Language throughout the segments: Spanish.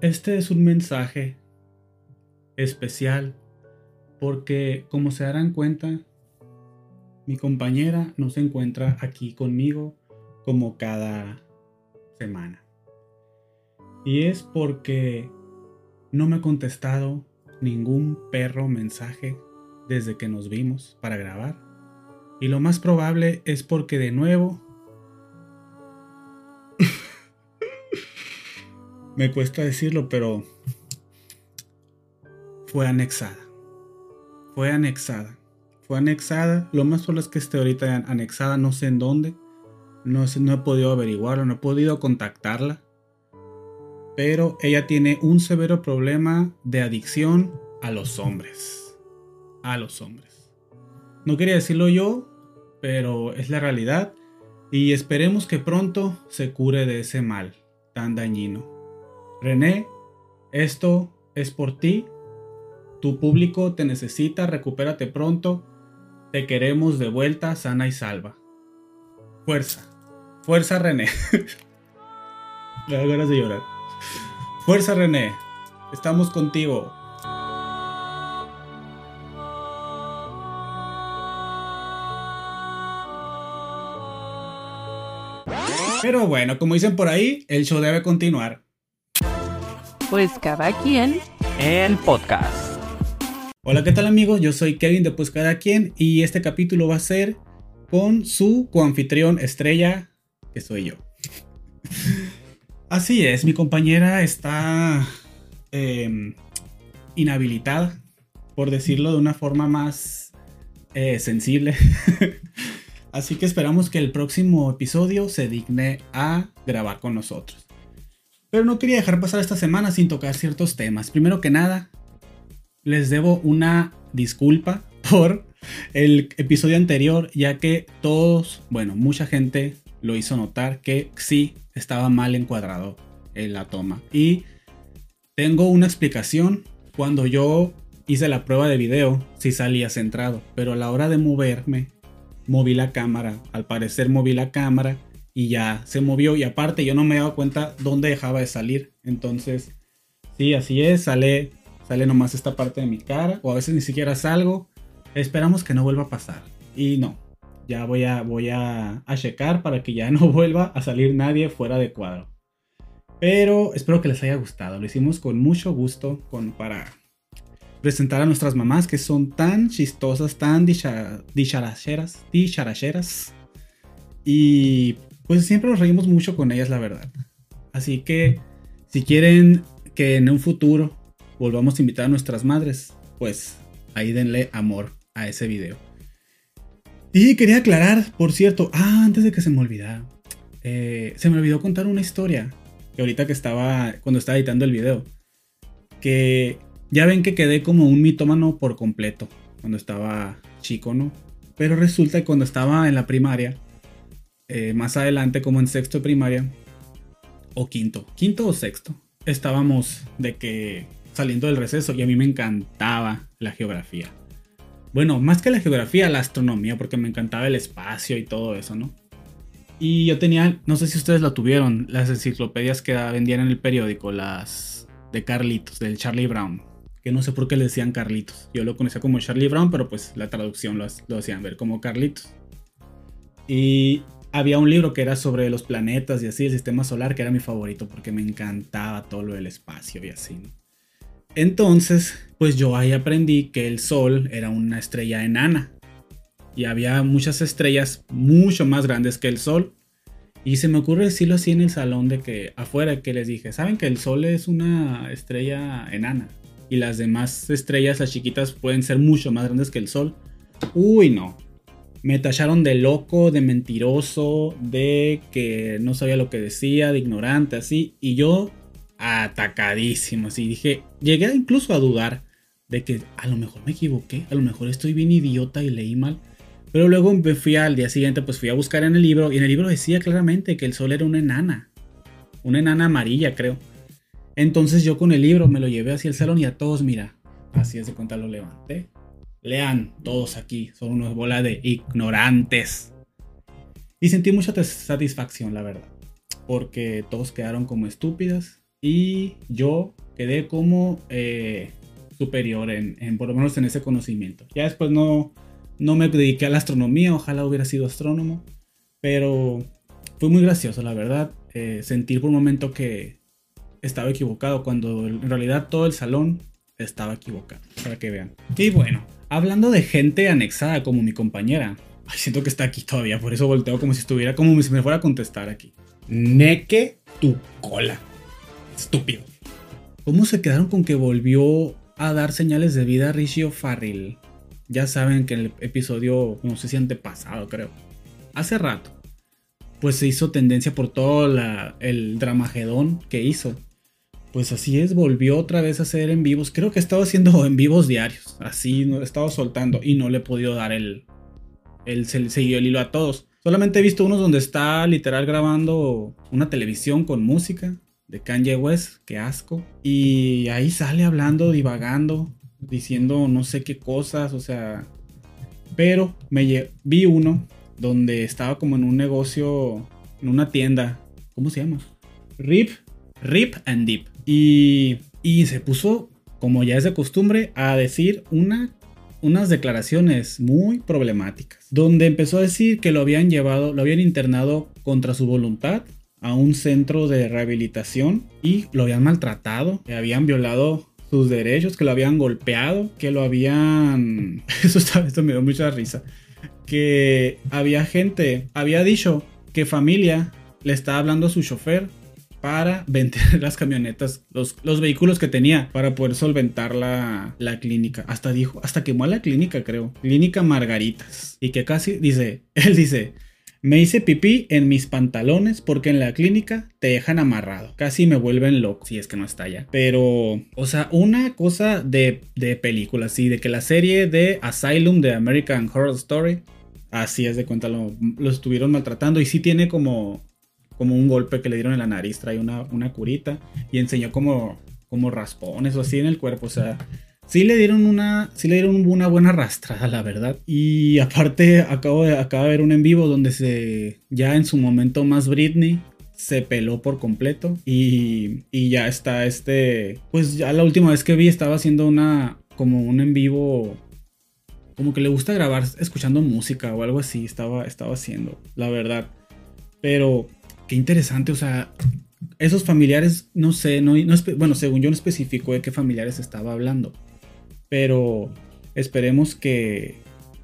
este es un mensaje especial porque como se darán cuenta, mi compañera no se encuentra aquí conmigo como cada semana. Y es porque no me ha contestado ningún perro mensaje desde que nos vimos para grabar. Y lo más probable es porque de nuevo me cuesta decirlo, pero fue anexada. Fue anexada. Fue anexada. Lo más probable es que esté ahorita anexada, no sé en dónde. No, no he podido averiguarlo, no he podido contactarla. Pero ella tiene un severo problema de adicción a los hombres. A los hombres. No quería decirlo yo, pero es la realidad. Y esperemos que pronto se cure de ese mal tan dañino. René, esto es por ti. Tu público te necesita, recupérate pronto. Te queremos de vuelta sana y salva. Fuerza. Fuerza René. Me da ganas de llorar. Fuerza René. Estamos contigo. Pero bueno, como dicen por ahí, el show debe continuar pues cada quien en podcast. Hola, ¿qué tal amigos? Yo soy Kevin de Pues cada quien y este capítulo va a ser con su coanfitrión estrella, que soy yo. Así es, mi compañera está em, inhabilitada, por decirlo de una forma más eh, sensible. Así que esperamos que el próximo episodio se digne a grabar con nosotros. Pero no quería dejar pasar esta semana sin tocar ciertos temas. Primero que nada, les debo una disculpa por el episodio anterior, ya que todos, bueno, mucha gente lo hizo notar que sí estaba mal encuadrado en la toma. Y tengo una explicación. Cuando yo hice la prueba de video, sí salía centrado, pero a la hora de moverme, moví la cámara. Al parecer moví la cámara y ya se movió y aparte yo no me dado cuenta dónde dejaba de salir. Entonces, sí, así es, sale, sale nomás esta parte de mi cara o a veces ni siquiera salgo. Esperamos que no vuelva a pasar. Y no, ya voy a, voy a, a checar para que ya no vuelva a salir nadie fuera de cuadro. Pero espero que les haya gustado. Lo hicimos con mucho gusto con, para presentar a nuestras mamás que son tan chistosas, tan dicharacheras, dicharacheras. Y pues siempre nos reímos mucho con ellas, la verdad. Así que si quieren que en un futuro volvamos a invitar a nuestras madres, pues ahí denle amor a ese video. Y quería aclarar, por cierto, ah, antes de que se me olvidara, eh, se me olvidó contar una historia que ahorita que estaba, cuando estaba editando el video, que ya ven que quedé como un mitómano por completo cuando estaba chico, ¿no? Pero resulta que cuando estaba en la primaria, eh, más adelante, como en sexto de primaria, o quinto, quinto o sexto, estábamos de que saliendo del receso y a mí me encantaba la geografía. Bueno, más que la geografía, la astronomía, porque me encantaba el espacio y todo eso, ¿no? Y yo tenía, no sé si ustedes lo tuvieron, las enciclopedias que vendían en el periódico, las de Carlitos, del Charlie Brown. Que no sé por qué le decían Carlitos. Yo lo conocía como Charlie Brown, pero pues la traducción lo, lo hacían ver como Carlitos. Y había un libro que era sobre los planetas y así, el sistema solar, que era mi favorito porque me encantaba todo lo del espacio y así. Entonces, pues yo ahí aprendí que el Sol era una estrella enana. Y había muchas estrellas mucho más grandes que el Sol. Y se me ocurre decirlo así en el salón de que afuera que les dije, ¿saben que el Sol es una estrella enana? Y las demás estrellas, las chiquitas, pueden ser mucho más grandes que el Sol. Uy, no me tacharon de loco, de mentiroso, de que no sabía lo que decía, de ignorante, así. Y yo atacadísimo, así dije, llegué incluso a dudar de que a lo mejor me equivoqué, a lo mejor estoy bien idiota y leí mal. Pero luego me fui al día siguiente, pues fui a buscar en el libro y en el libro decía claramente que el sol era una enana, una enana amarilla creo. Entonces yo con el libro me lo llevé hacia el salón y a todos, mira, así es de cuenta lo levanté Lean, todos aquí son unos bola de ignorantes. Y sentí mucha satisfacción, la verdad. Porque todos quedaron como estúpidas y yo quedé como eh, superior en, en, por lo menos en ese conocimiento. Ya después no, no me dediqué a la astronomía, ojalá hubiera sido astrónomo, pero fue muy gracioso, la verdad, eh, sentir por un momento que estaba equivocado cuando en realidad todo el salón estaba equivocado, para que vean. Y bueno, hablando de gente anexada como mi compañera, siento que está aquí todavía, por eso volteo como si estuviera, como si me fuera a contestar aquí. Neque tu cola. Estúpido. ¿Cómo se quedaron con que volvió a dar señales de vida a Richie Farrell? Ya saben que en el episodio, no sé si antepasado, creo. Hace rato. Pues se hizo tendencia por todo el dramagedón que hizo. Pues así es, volvió otra vez a hacer en vivos. Creo que estaba haciendo en vivos diarios. Así, no estaba soltando y no le he podido dar el. El seguido el hilo a todos. Solamente he visto unos donde está literal grabando una televisión con música de Kanye West, qué asco. Y ahí sale hablando, divagando, diciendo no sé qué cosas, o sea. Pero me vi uno donde estaba como en un negocio, en una tienda. ¿Cómo se llama? Rip, Rip and Deep. Y, y se puso, como ya es de costumbre, a decir una, unas declaraciones muy problemáticas. Donde empezó a decir que lo habían llevado, lo habían internado contra su voluntad a un centro de rehabilitación y lo habían maltratado, que habían violado sus derechos, que lo habían golpeado, que lo habían... Eso, está, esto me dio mucha risa. Que había gente, había dicho que familia le estaba hablando a su chofer para vender las camionetas, los, los vehículos que tenía para poder solventar la, la, clínica. Hasta dijo, hasta quemó a la clínica, creo. Clínica Margaritas. Y que casi dice, él dice, me hice pipí en mis pantalones porque en la clínica te dejan amarrado. Casi me vuelven loco si es que no está allá. Pero, o sea, una cosa de, de películas, sí, de que la serie de Asylum de American Horror Story, así es de cuenta, lo, lo estuvieron maltratando y sí tiene como como un golpe que le dieron en la nariz, trae una, una curita y enseñó como, como raspones o así en el cuerpo, o sea, sí le dieron una, sí le dieron una buena arrastrada, la verdad. Y aparte acabo de, acabo de ver un en vivo donde se, ya en su momento más Britney, se peló por completo y, y ya está este, pues ya la última vez que vi estaba haciendo una, como un en vivo como que le gusta grabar escuchando música o algo así, estaba, estaba haciendo, la verdad. Pero qué interesante, o sea, esos familiares, no sé, no, bueno, según yo no especificó de qué familiares estaba hablando, pero esperemos que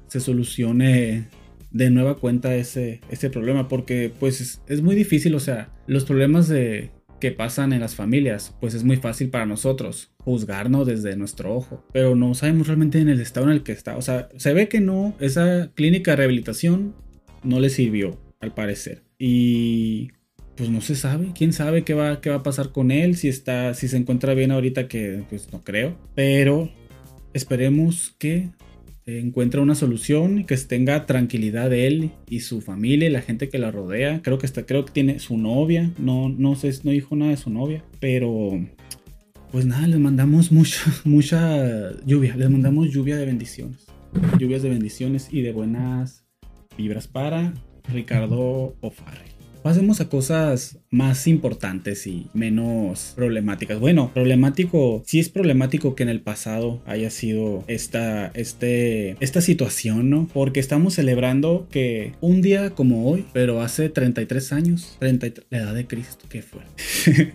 se solucione de nueva cuenta ese, ese problema, porque pues es, muy difícil, o sea, los problemas de, que pasan en las familias, pues es muy fácil para nosotros juzgarnos desde nuestro ojo, pero no sabemos realmente en el estado en el que está, o sea, se ve que no, esa clínica de rehabilitación no le sirvió, al parecer. Y pues no se sabe, quién sabe qué va, qué va a pasar con él, si está, si se encuentra bien ahorita, que pues no creo. Pero esperemos que encuentre una solución que tenga tranquilidad de él y su familia y la gente que la rodea. Creo que está, creo que tiene su novia. No, no sé, no dijo nada de su novia. Pero pues nada, les mandamos mucha, mucha lluvia. Les mandamos lluvia de bendiciones. Lluvias de bendiciones y de buenas vibras para Ricardo O'Farrell. Pasemos a cosas más importantes y menos problemáticas. Bueno, problemático, sí es problemático que en el pasado haya sido esta, este, esta situación, ¿no? Porque estamos celebrando que un día como hoy, pero hace 33 años, 33, la edad de Cristo, qué fue.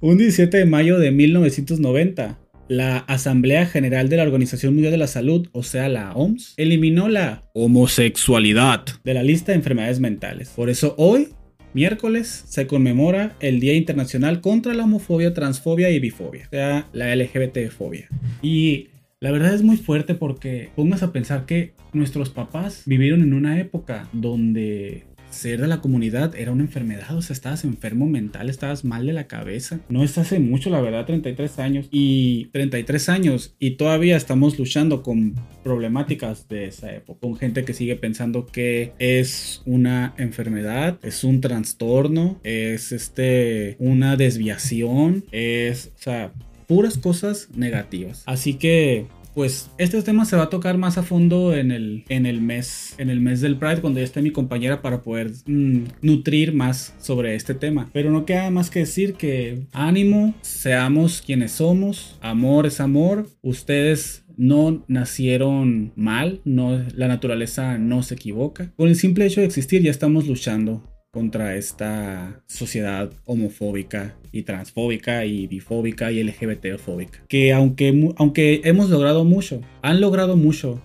un 17 de mayo de 1990, la Asamblea General de la Organización Mundial de la Salud, o sea, la OMS, eliminó la homosexualidad de la lista de enfermedades mentales. Por eso hoy, miércoles, se conmemora el Día Internacional contra la Homofobia, Transfobia y Bifobia, o sea, la LGBT-fobia. Y la verdad es muy fuerte porque pongas a pensar que nuestros papás vivieron en una época donde ser de la comunidad era una enfermedad, o sea, estabas enfermo mental, estabas mal de la cabeza. No es hace mucho, la verdad, 33 años. Y 33 años y todavía estamos luchando con problemáticas de esa época, con gente que sigue pensando que es una enfermedad, es un trastorno, es este una desviación, es, o sea, puras cosas negativas. Así que pues este tema se va a tocar más a fondo en el, en el mes en el mes del Pride cuando ya esté mi compañera para poder mm, nutrir más sobre este tema. Pero no queda más que decir que ánimo, seamos quienes somos, amor es amor, ustedes no nacieron mal, no, la naturaleza no se equivoca. Con el simple hecho de existir ya estamos luchando contra esta sociedad homofóbica y transfóbica y bifóbica y LGBTfóbica. Que aunque, aunque hemos logrado mucho, han logrado mucho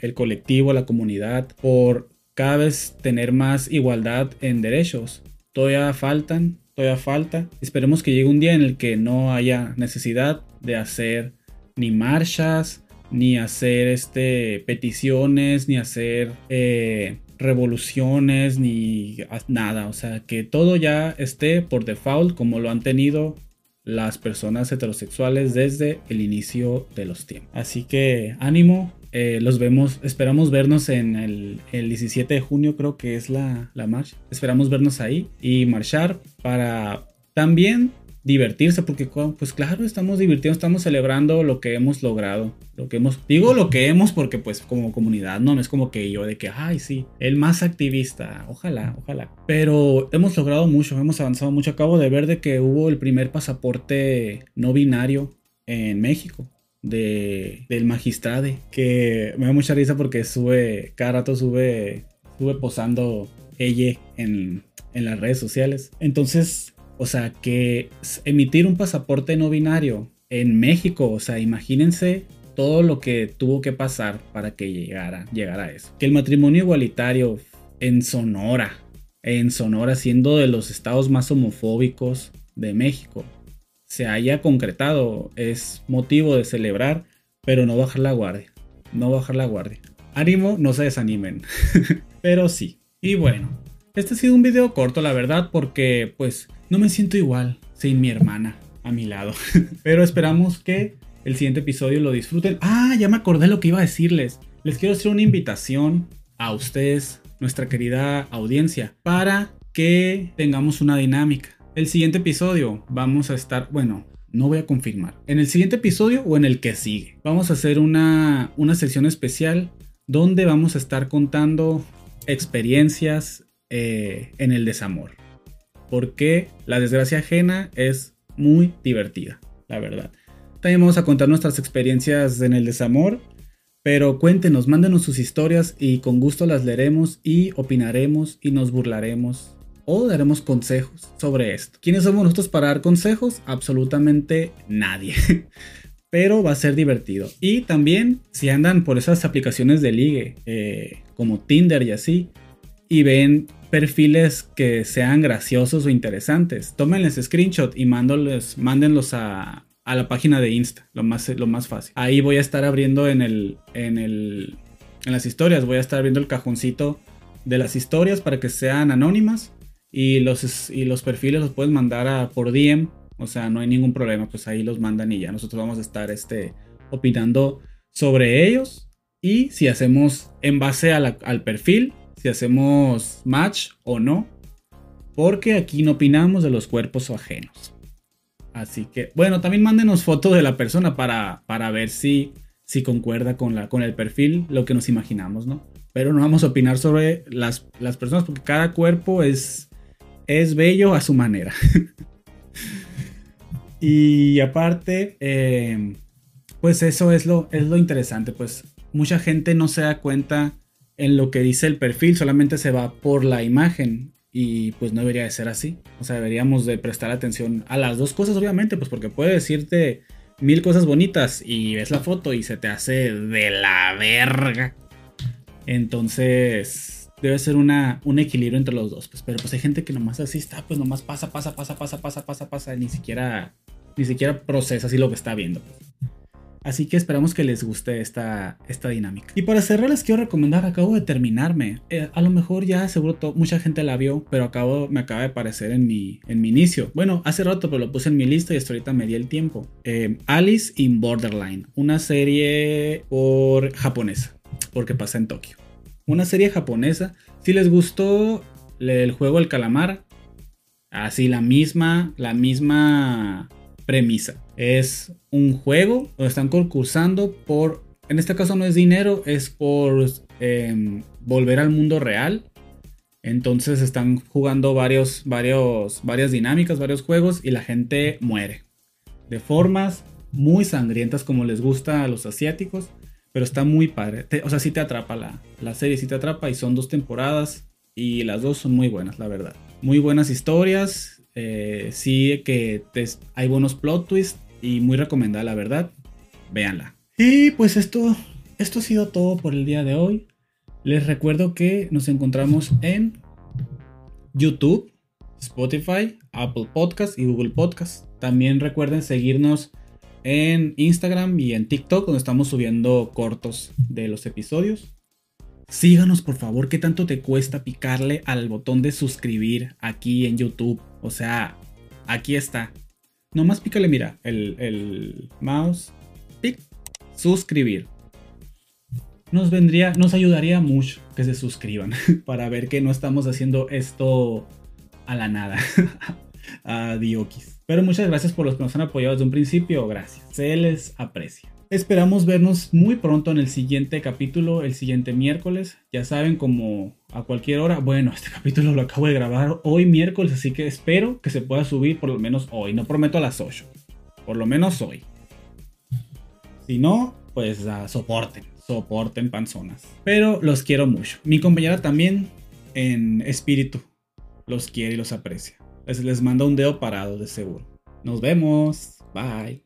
el colectivo, la comunidad, por cada vez tener más igualdad en derechos. Todavía faltan, todavía falta. Esperemos que llegue un día en el que no haya necesidad de hacer ni marchas, ni hacer este, peticiones, ni hacer eh, revoluciones ni nada. O sea, que todo ya esté por default como lo han tenido las personas heterosexuales desde el inicio de los tiempos. Así que ánimo. Eh, los vemos, esperamos vernos en el, 17 de junio, creo que es la, la marcha. Esperamos vernos ahí y marchar para también divertirse, porque pues claro, estamos divirtiendo, estamos celebrando lo que hemos logrado, lo que hemos, digo lo que hemos porque pues como comunidad, no, no es como que yo de que, ay, sí, el más activista, ojalá, ojalá, pero hemos logrado mucho, hemos avanzado mucho, acabo de ver de que hubo el primer pasaporte no binario en México. De, del magistrade que me da mucha risa porque sube cada rato sube sube posando ella en, en las redes sociales. Entonces o sea, que emitir un pasaporte no binario en México, o sea, imagínense todo lo que tuvo que pasar para que llegara, llegara a eso. Que el matrimonio igualitario en Sonora, en Sonora siendo de los estados más homofóbicos de México, se haya concretado es motivo de celebrar, pero no bajar la guardia. No bajar la guardia. Ánimo, no se desanimen. pero sí. Y bueno, este ha sido un video corto, la verdad, porque pues no me siento igual sin mi hermana a mi lado. Pero esperamos que el siguiente episodio lo disfruten. Ah, ya me acordé lo que iba a decirles. Les quiero hacer una invitación a ustedes, nuestra querida audiencia, para que tengamos una dinámica. El siguiente episodio vamos a estar, bueno, no voy a confirmar. En el siguiente episodio o en el que sigue, vamos a hacer una, una sección especial donde vamos a estar contando experiencias eh, en el desamor. Porque la desgracia ajena es muy divertida, la verdad. También vamos a contar nuestras experiencias en el desamor. Pero cuéntenos, mándenos sus historias y con gusto las leeremos y opinaremos y nos burlaremos o daremos consejos sobre esto. ¿Quiénes somos nosotros para dar consejos? Absolutamente nadie. Pero va a ser divertido. Y también, si andan por esas aplicaciones de ligue, eh, como Tinder y así, y ven perfiles que sean graciosos o interesantes. Tómenles screenshot y mándoles, mándenlos a, a la página de Insta, lo más, lo más fácil. Ahí voy a estar abriendo en el, en el, en las historias, voy a estar abriendo el cajoncito de las historias para que sean anónimas y los, y los perfiles los pueden mandar a, por DM, o sea, no hay ningún problema, pues ahí los mandan y ya nosotros vamos a estar este, opinando sobre ellos y si hacemos en base al perfil si hacemos match o no, porque aquí no opinamos de los cuerpos ajenos. Así que, bueno, también mándenos fotos de la persona para, para ver si, si concuerda con, la, con el perfil, lo que nos imaginamos, ¿no? Pero no vamos a opinar sobre las, las personas porque cada cuerpo es, es bello a su manera. y aparte, eh, pues eso es lo, es lo interesante, pues mucha gente no se da cuenta en lo que dice el perfil, solamente se va por la imagen y pues no debería de ser así. O sea, deberíamos de prestar atención a las dos cosas, obviamente, pues porque puede decirte mil cosas bonitas y ves la foto y se te hace de la verga. Entonces, debe ser una, un equilibrio entre los dos. Pues, pero pues hay gente que nomás así está, pues nomás pasa, pasa, pasa, pasa, pasa, pasa, pasa, ni siquiera, ni siquiera procesa así lo que está viendo. Así que esperamos que les guste esta, esta dinámica. Y para cerrar les quiero recomendar, acabo de terminarme. Eh, a lo mejor ya seguro mucha gente la vio, pero acabo, me acaba de aparecer en mi, en mi inicio. Bueno, hace rato, pero lo puse en mi lista y hasta ahorita me di el tiempo. Eh, Alice in Borderline, una serie por japonesa, porque pasa en Tokio. Una serie japonesa. Si les gustó el juego El Calamar, así la misma, la misma premisa. Es un juego donde están concursando por, en este caso no es dinero, es por em, volver al mundo real. Entonces están jugando varios, varios, varias dinámicas, varios juegos y la gente muere. De formas muy sangrientas como les gusta a los asiáticos. Pero está muy padre. o sea, sí te atrapa la, la serie, sí te atrapa y son dos temporadas y las dos son muy buenas, la verdad. Muy buenas historias. Eh, sí que hay buenos plot twists y muy recomendada, la verdad. Véanla. Y pues esto, esto ha sido todo por el día de hoy. Les recuerdo que nos encontramos en YouTube, Spotify, Apple Podcast y Google Podcast. También recuerden seguirnos en Instagram y en TikTok, donde estamos subiendo cortos de los episodios. Síganos, por favor, ¿qué tanto te cuesta picarle al botón de suscribir aquí en YouTube? O sea, aquí está. Nomás pícale, mira, el, mouse, pic, suscribir. Nos vendría, nos ayudaría mucho que se suscriban para ver que no estamos haciendo esto a la nada. Adiós. Pero muchas gracias por los que nos han apoyado desde un principio. Gracias. Se les aprecia. Esperamos vernos muy pronto en el siguiente capítulo, el siguiente miércoles. Ya saben, como a cualquier hora. Bueno, este capítulo lo acabo de grabar hoy miércoles, así que espero que se pueda subir por lo menos hoy. No prometo a las 8. Por lo menos hoy. Si no, pues uh, soporten. Soporten panzonas. Pero los quiero mucho. Mi compañera también en espíritu los quiere y los aprecia les, les manda un dedo parado de seguro. Nos vemos. Bye.